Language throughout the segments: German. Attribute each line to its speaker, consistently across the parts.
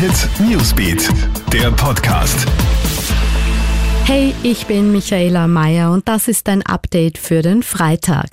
Speaker 1: Hit Newsbeat, der Podcast.
Speaker 2: Hey, ich bin Michaela Mayer und das ist ein Update für den Freitag.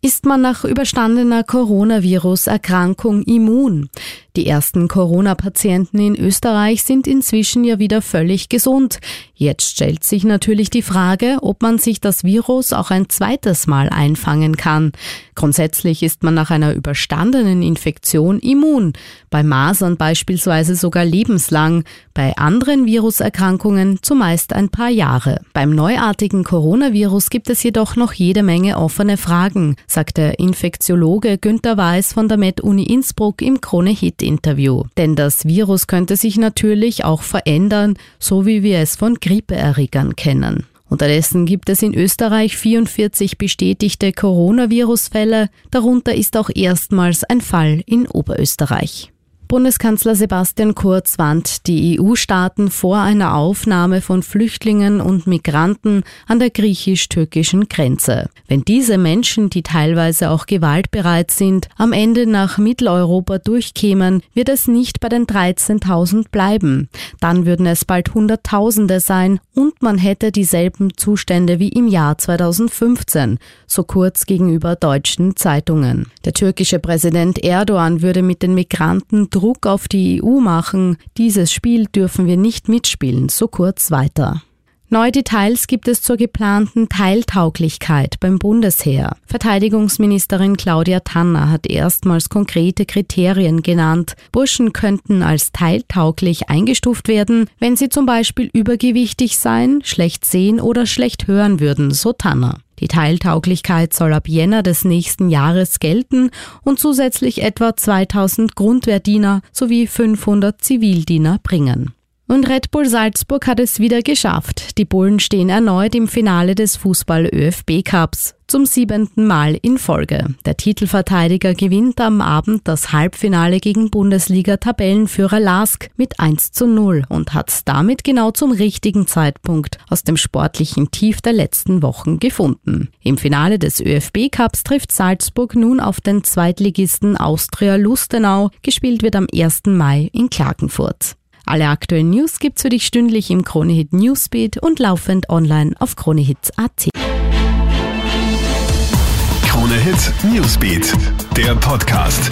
Speaker 2: Ist man nach überstandener Coronavirus-Erkrankung immun? Die ersten Corona-Patienten in Österreich sind inzwischen ja wieder völlig gesund. Jetzt stellt sich natürlich die Frage, ob man sich das Virus auch ein zweites Mal einfangen kann. Grundsätzlich ist man nach einer überstandenen Infektion immun. Bei Masern beispielsweise sogar lebenslang. Bei anderen Viruserkrankungen zumeist ein paar Jahre. Beim neuartigen Coronavirus gibt es jedoch noch jede Menge offene Fragen, sagt der Infektiologe Günter Weiß von der Med-Uni Innsbruck im Krone-Hit Interview. Denn das Virus könnte sich natürlich auch verändern, so wie wir es von Grippeerregern kennen. Unterdessen gibt es in Österreich 44 bestätigte Coronavirus-Fälle, darunter ist auch erstmals ein Fall in Oberösterreich. Bundeskanzler Sebastian Kurz warnt die EU-Staaten vor einer Aufnahme von Flüchtlingen und Migranten an der griechisch-türkischen Grenze. Wenn diese Menschen, die teilweise auch gewaltbereit sind, am Ende nach Mitteleuropa durchkämen, wird es nicht bei den 13.000 bleiben. Dann würden es bald Hunderttausende sein und man hätte dieselben Zustände wie im Jahr 2015, so kurz gegenüber deutschen Zeitungen. Der türkische Präsident Erdogan würde mit den Migranten Druck auf die EU machen. Dieses Spiel dürfen wir nicht mitspielen, so kurz weiter. Neue Details gibt es zur geplanten Teiltauglichkeit beim Bundesheer. Verteidigungsministerin Claudia Tanner hat erstmals konkrete Kriterien genannt. Burschen könnten als teiltauglich eingestuft werden, wenn sie zum Beispiel übergewichtig sein, schlecht sehen oder schlecht hören würden, so Tanner. Die Teiltauglichkeit soll ab Jänner des nächsten Jahres gelten und zusätzlich etwa 2000 Grundwehrdiener sowie 500 Zivildiener bringen. Und Red Bull Salzburg hat es wieder geschafft. Die Bullen stehen erneut im Finale des Fußball-ÖFB Cups. Zum siebenten Mal in Folge. Der Titelverteidiger gewinnt am Abend das Halbfinale gegen Bundesliga-Tabellenführer Lask mit 1 zu 0 und hat damit genau zum richtigen Zeitpunkt aus dem sportlichen Tief der letzten Wochen gefunden. Im Finale des ÖFB Cups trifft Salzburg nun auf den Zweitligisten Austria Lustenau. Gespielt wird am 1. Mai in Klagenfurt. Alle aktuellen News gibt's für dich stündlich im Kronehit Newsbeat und laufend online auf kronehit.at.
Speaker 1: Kronehit Newsbeat, der Podcast.